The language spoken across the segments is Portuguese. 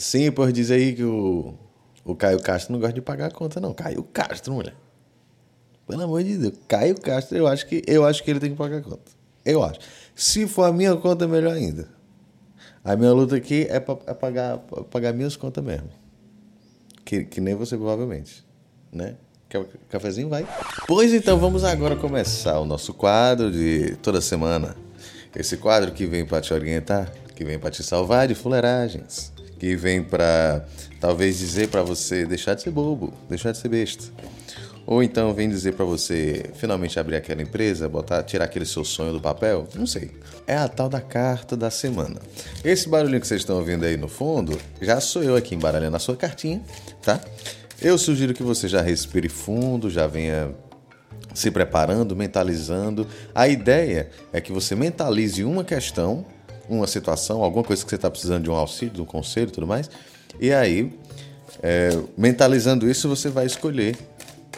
Sim, por dizer aí que o, o Caio Castro não gosta de pagar a conta, não. Caio Castro, mulher. Pelo amor de Deus. Caio Castro, eu acho que, eu acho que ele tem que pagar a conta. Eu acho. Se for a minha conta, melhor ainda. A minha luta aqui é para é pagar, pagar minhas contas mesmo. Que, que nem você, provavelmente. Né? Cafezinho? Vai. Pois então, vamos agora começar o nosso quadro de toda semana. Esse quadro que vem para te orientar, que vem para te salvar de fuleiragens, que vem para talvez dizer para você deixar de ser bobo, deixar de ser besta. Ou então vem dizer para você finalmente abrir aquela empresa, botar, tirar aquele seu sonho do papel, não sei. É a tal da carta da semana. Esse barulhinho que vocês estão ouvindo aí no fundo, já sou eu aqui embaralhando a sua cartinha, tá? Eu sugiro que você já respire fundo, já venha se preparando, mentalizando. A ideia é que você mentalize uma questão, uma situação, alguma coisa que você está precisando de um auxílio, de um conselho e tudo mais. E aí, é, mentalizando isso, você vai escolher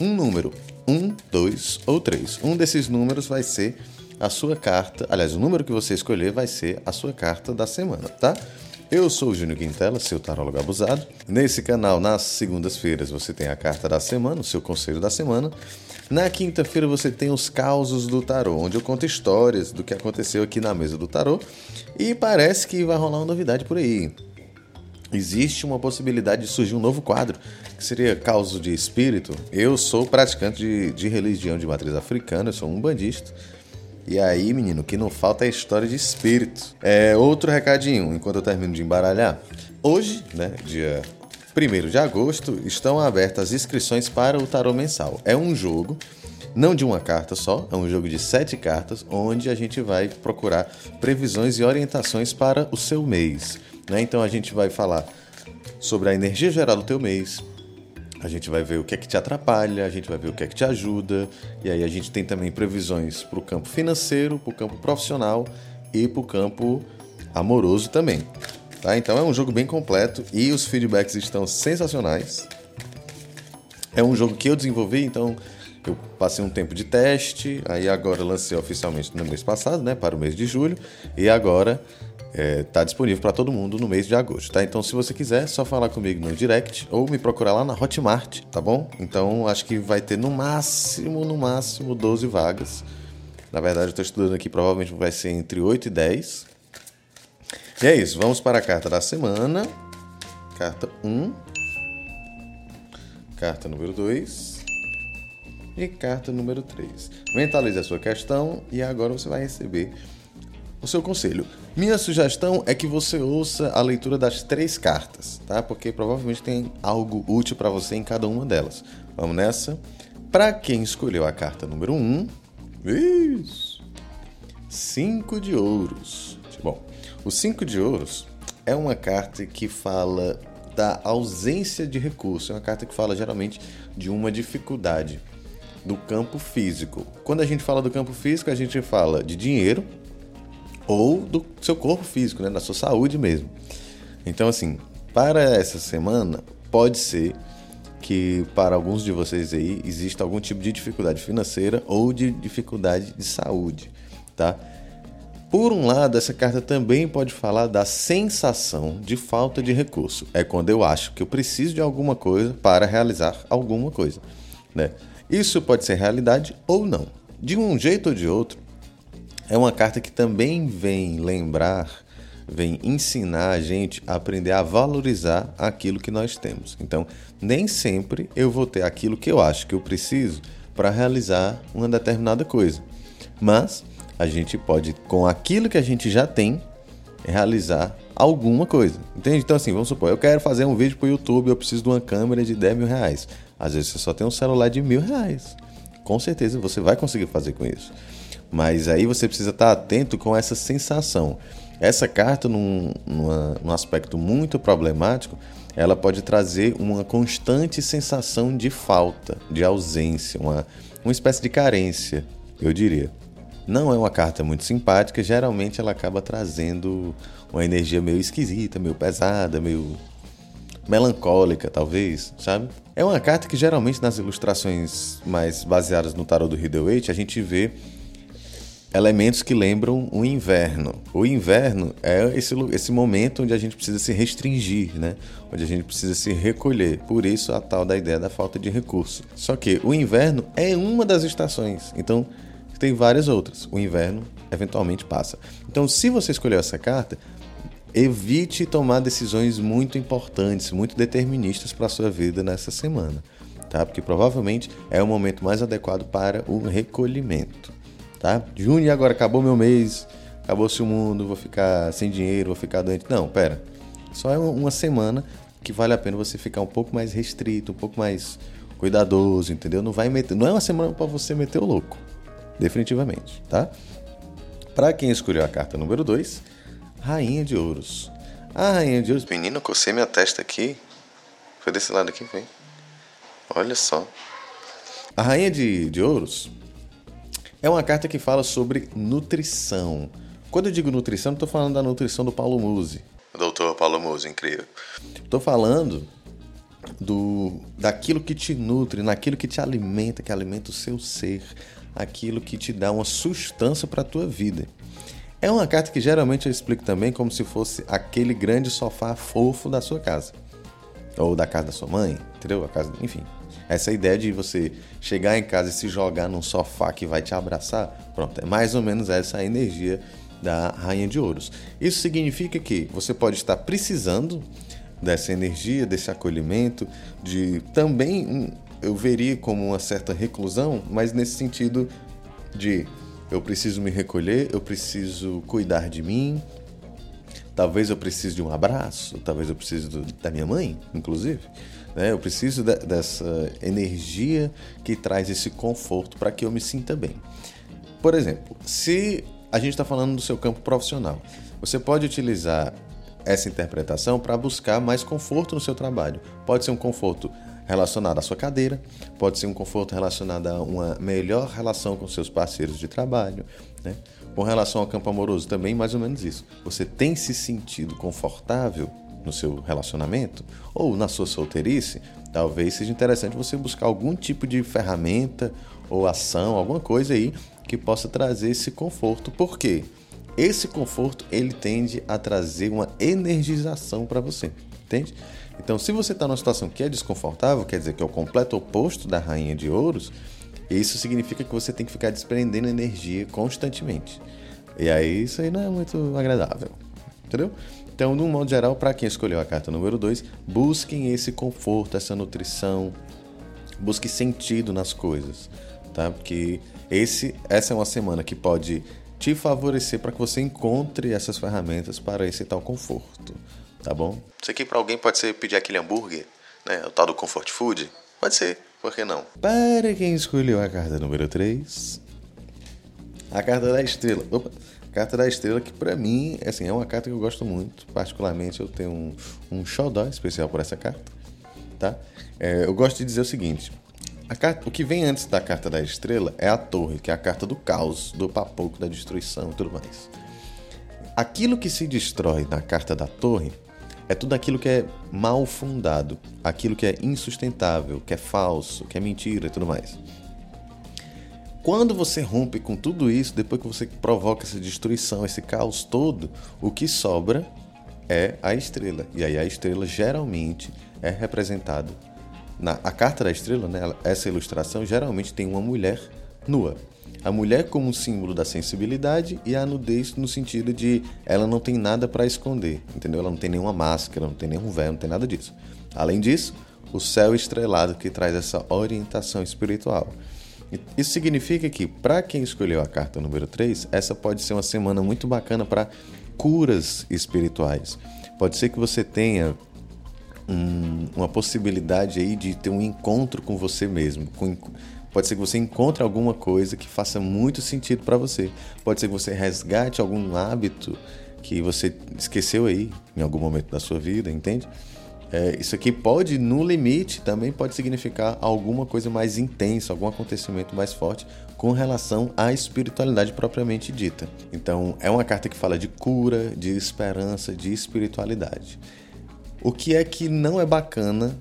um número, um, dois ou três. Um desses números vai ser a sua carta, aliás, o número que você escolher vai ser a sua carta da semana, tá? Eu sou o Júnior Quintela, seu tarólogo abusado. Nesse canal, nas segundas-feiras, você tem a carta da semana, o seu conselho da semana. Na quinta-feira você tem os causos do tarô, onde eu conto histórias do que aconteceu aqui na mesa do tarô. E parece que vai rolar uma novidade por aí. Existe uma possibilidade de surgir um novo quadro, que seria Causo de Espírito. Eu sou praticante de, de religião de matriz africana, eu sou um bandista. E aí, menino, o que não falta é história de espírito. É outro recadinho, enquanto eu termino de embaralhar. Hoje, né, dia 1 de agosto, estão abertas as inscrições para o Tarô Mensal. É um jogo, não de uma carta só, é um jogo de sete cartas, onde a gente vai procurar previsões e orientações para o seu mês. Né? Então a gente vai falar sobre a energia geral do teu mês, a gente vai ver o que é que te atrapalha, a gente vai ver o que é que te ajuda, e aí a gente tem também previsões para o campo financeiro, para o campo profissional e para o campo amoroso também. Tá? Então é um jogo bem completo e os feedbacks estão sensacionais. É um jogo que eu desenvolvi, então eu passei um tempo de teste, aí agora lancei oficialmente no mês passado, né, para o mês de julho, e agora está é, tá disponível para todo mundo no mês de agosto, tá? Então, se você quiser, é só falar comigo no direct ou me procurar lá na Hotmart, tá bom? Então, acho que vai ter no máximo, no máximo 12 vagas. Na verdade, eu estou estudando aqui, provavelmente vai ser entre 8 e 10. E é isso, vamos para a carta da semana. Carta 1. Carta número 2. E carta número 3. Mentalize a sua questão e agora você vai receber o seu conselho. Minha sugestão é que você ouça a leitura das três cartas, tá? Porque provavelmente tem algo útil para você em cada uma delas. Vamos nessa? Para quem escolheu a carta número 1, um, isso. Cinco de ouros. Bom, o 5 de ouros é uma carta que fala da ausência de recurso. É uma carta que fala geralmente de uma dificuldade do campo físico. Quando a gente fala do campo físico, a gente fala de dinheiro ou do seu corpo físico, né, da sua saúde mesmo. Então, assim, para essa semana, pode ser que para alguns de vocês aí exista algum tipo de dificuldade financeira ou de dificuldade de saúde, tá? Por um lado, essa carta também pode falar da sensação de falta de recurso. É quando eu acho que eu preciso de alguma coisa para realizar alguma coisa. Né? Isso pode ser realidade ou não. De um jeito ou de outro, é uma carta que também vem lembrar, vem ensinar a gente a aprender a valorizar aquilo que nós temos. Então, nem sempre eu vou ter aquilo que eu acho que eu preciso para realizar uma determinada coisa. Mas a gente pode, com aquilo que a gente já tem, realizar alguma coisa. Entende? Então, assim, vamos supor, eu quero fazer um vídeo para o YouTube, eu preciso de uma câmera de 10 mil reais. Às vezes você só tem um celular de mil reais. Com certeza você vai conseguir fazer com isso. Mas aí você precisa estar atento com essa sensação. Essa carta, num, numa, num aspecto muito problemático, ela pode trazer uma constante sensação de falta, de ausência, uma, uma espécie de carência, eu diria. Não é uma carta muito simpática, geralmente ela acaba trazendo uma energia meio esquisita, meio pesada, meio melancólica, talvez, sabe? É uma carta que geralmente nas ilustrações mais baseadas no tarot do Waite a gente vê elementos que lembram o inverno. O inverno é esse, esse momento onde a gente precisa se restringir, né? onde a gente precisa se recolher. Por isso a tal da ideia da falta de recurso. Só que o inverno é uma das estações, então tem várias outras. O inverno eventualmente passa. Então, se você escolheu essa carta, evite tomar decisões muito importantes, muito deterministas para a sua vida nessa semana, tá? Porque provavelmente é o momento mais adequado para o recolhimento tá? Junho agora acabou meu mês, acabou-se o mundo, vou ficar sem dinheiro, vou ficar doente. Não, pera. Só é uma semana que vale a pena você ficar um pouco mais restrito, um pouco mais cuidadoso, entendeu? Não vai meter, não é uma semana para você meter o louco. Definitivamente, tá? Para quem escolheu a carta número 2, Rainha de Ouros. A Rainha de Ouros, menino, cocei minha testa aqui. Foi desse lado aqui, foi. Olha só. A Rainha de, de Ouros é uma carta que fala sobre nutrição. Quando eu digo nutrição, não estou falando da nutrição do Paulo Musi. Doutor Paulo Musi, incrível. Estou falando do daquilo que te nutre, naquilo que te alimenta, que alimenta o seu ser, aquilo que te dá uma sustância para a tua vida. É uma carta que geralmente eu explico também como se fosse aquele grande sofá fofo da sua casa. Ou da casa da sua mãe, entendeu? A casa, enfim, essa ideia de você chegar em casa e se jogar num sofá que vai te abraçar, pronto, é mais ou menos essa a energia da Rainha de Ouros. Isso significa que você pode estar precisando dessa energia, desse acolhimento, de também eu veria como uma certa reclusão, mas nesse sentido de eu preciso me recolher, eu preciso cuidar de mim. Talvez eu precise de um abraço, talvez eu precise do, da minha mãe, inclusive. Né? Eu preciso de, dessa energia que traz esse conforto para que eu me sinta bem. Por exemplo, se a gente está falando do seu campo profissional, você pode utilizar essa interpretação para buscar mais conforto no seu trabalho. Pode ser um conforto relacionado à sua cadeira, pode ser um conforto relacionado a uma melhor relação com seus parceiros de trabalho. Né? Com relação ao campo amoroso, também mais ou menos isso. Você tem se sentido confortável no seu relacionamento ou na sua solteirice, talvez seja interessante você buscar algum tipo de ferramenta ou ação, alguma coisa aí que possa trazer esse conforto. Por quê? Esse conforto ele tende a trazer uma energização para você, entende? Então, se você está numa situação que é desconfortável, quer dizer que é o completo oposto da rainha de ouros, isso significa que você tem que ficar desprendendo energia constantemente. E aí isso aí não é muito agradável, entendeu? Então, um modo geral, para quem escolheu a carta número 2, busquem esse conforto, essa nutrição, busque sentido nas coisas, tá? Porque esse, essa é uma semana que pode te favorecer para que você encontre essas ferramentas para esse tal conforto, tá bom? Isso aqui para alguém pode ser pedir aquele hambúrguer, né? O tal do comfort food? Pode ser, por que não? Para quem escolheu a carta número 3, a carta da estrela. Opa! Carta da Estrela, que para mim assim, é uma carta que eu gosto muito. Particularmente, eu tenho um, um xodó especial por essa carta. Tá? É, eu gosto de dizer o seguinte: carta, o que vem antes da Carta da Estrela é a Torre, que é a carta do caos, do papoco, da destruição e tudo mais. Aquilo que se destrói na Carta da Torre é tudo aquilo que é mal fundado, aquilo que é insustentável, que é falso, que é mentira e tudo mais. Quando você rompe com tudo isso, depois que você provoca essa destruição, esse caos todo, o que sobra é a estrela. E aí a estrela geralmente é representada na a carta da estrela, né? Essa ilustração geralmente tem uma mulher nua. A mulher como símbolo da sensibilidade e a nudez no sentido de ela não tem nada para esconder, entendeu? Ela não tem nenhuma máscara, não tem nenhum véu, não tem nada disso. Além disso, o céu estrelado que traz essa orientação espiritual. Isso significa que, para quem escolheu a carta número 3, essa pode ser uma semana muito bacana para curas espirituais. Pode ser que você tenha um, uma possibilidade aí de ter um encontro com você mesmo. Com, pode ser que você encontre alguma coisa que faça muito sentido para você. Pode ser que você resgate algum hábito que você esqueceu aí em algum momento da sua vida, entende? É, isso aqui pode, no limite, também pode significar alguma coisa mais intensa, algum acontecimento mais forte com relação à espiritualidade propriamente dita. Então, é uma carta que fala de cura, de esperança, de espiritualidade. O que é que não é bacana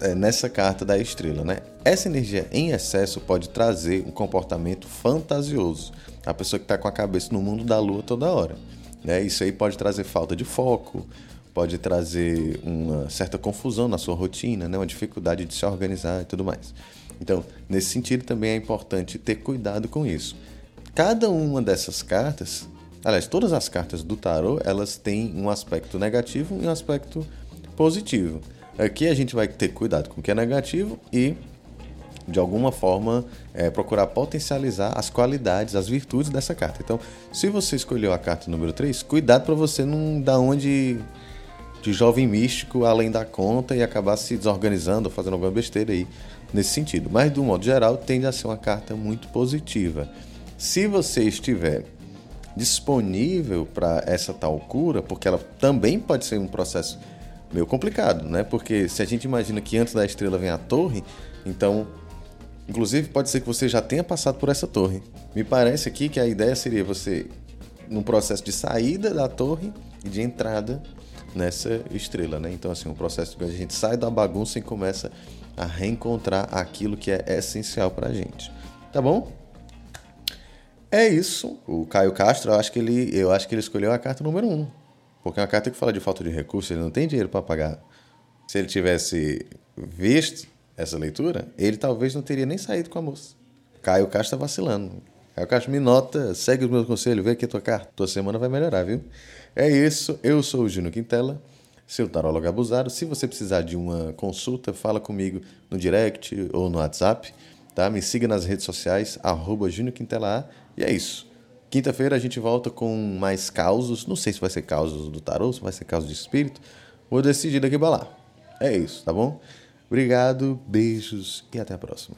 é, nessa carta da estrela, né? Essa energia em excesso pode trazer um comportamento fantasioso. A pessoa que está com a cabeça no mundo da lua toda hora. Né? Isso aí pode trazer falta de foco, pode trazer uma certa confusão na sua rotina, né? uma dificuldade de se organizar e tudo mais. Então, nesse sentido, também é importante ter cuidado com isso. Cada uma dessas cartas, aliás, todas as cartas do tarô, elas têm um aspecto negativo e um aspecto positivo. Aqui a gente vai ter cuidado com o que é negativo e, de alguma forma, é, procurar potencializar as qualidades, as virtudes dessa carta. Então, se você escolheu a carta número 3, cuidado para você não dar onde de jovem místico além da conta e acabar se desorganizando ou fazendo alguma besteira aí nesse sentido. Mas, do modo geral, tende a ser uma carta muito positiva. Se você estiver disponível para essa tal cura, porque ela também pode ser um processo meio complicado, né? Porque se a gente imagina que antes da estrela vem a torre, então, inclusive pode ser que você já tenha passado por essa torre. Me parece aqui que a ideia seria você num processo de saída da torre e de entrada nessa estrela, né? Então, assim, um processo que a gente sai da bagunça e começa a reencontrar aquilo que é essencial para a gente. Tá bom? É isso. O Caio Castro, eu acho que ele, eu acho que ele escolheu a carta número 1. Um, porque é uma carta que fala de falta de recursos, ele não tem dinheiro para pagar. Se ele tivesse visto essa leitura, ele talvez não teria nem saído com a moça. Caio Castro está vacilando. Caio Castro, me nota, segue os meus conselhos, vê aqui a tua carta. Tua semana vai melhorar, viu? É isso. Eu sou o Júnior Quintela seu tarólogo abusado. Se você precisar de uma consulta, fala comigo no direct ou no WhatsApp, tá? Me siga nas redes sociais, arroba Quintela E é isso. Quinta-feira a gente volta com mais causos. Não sei se vai ser causos do tarô, se vai ser causos de espírito. Vou decidir daqui pra lá. É isso, tá bom? Obrigado, beijos e até a próxima.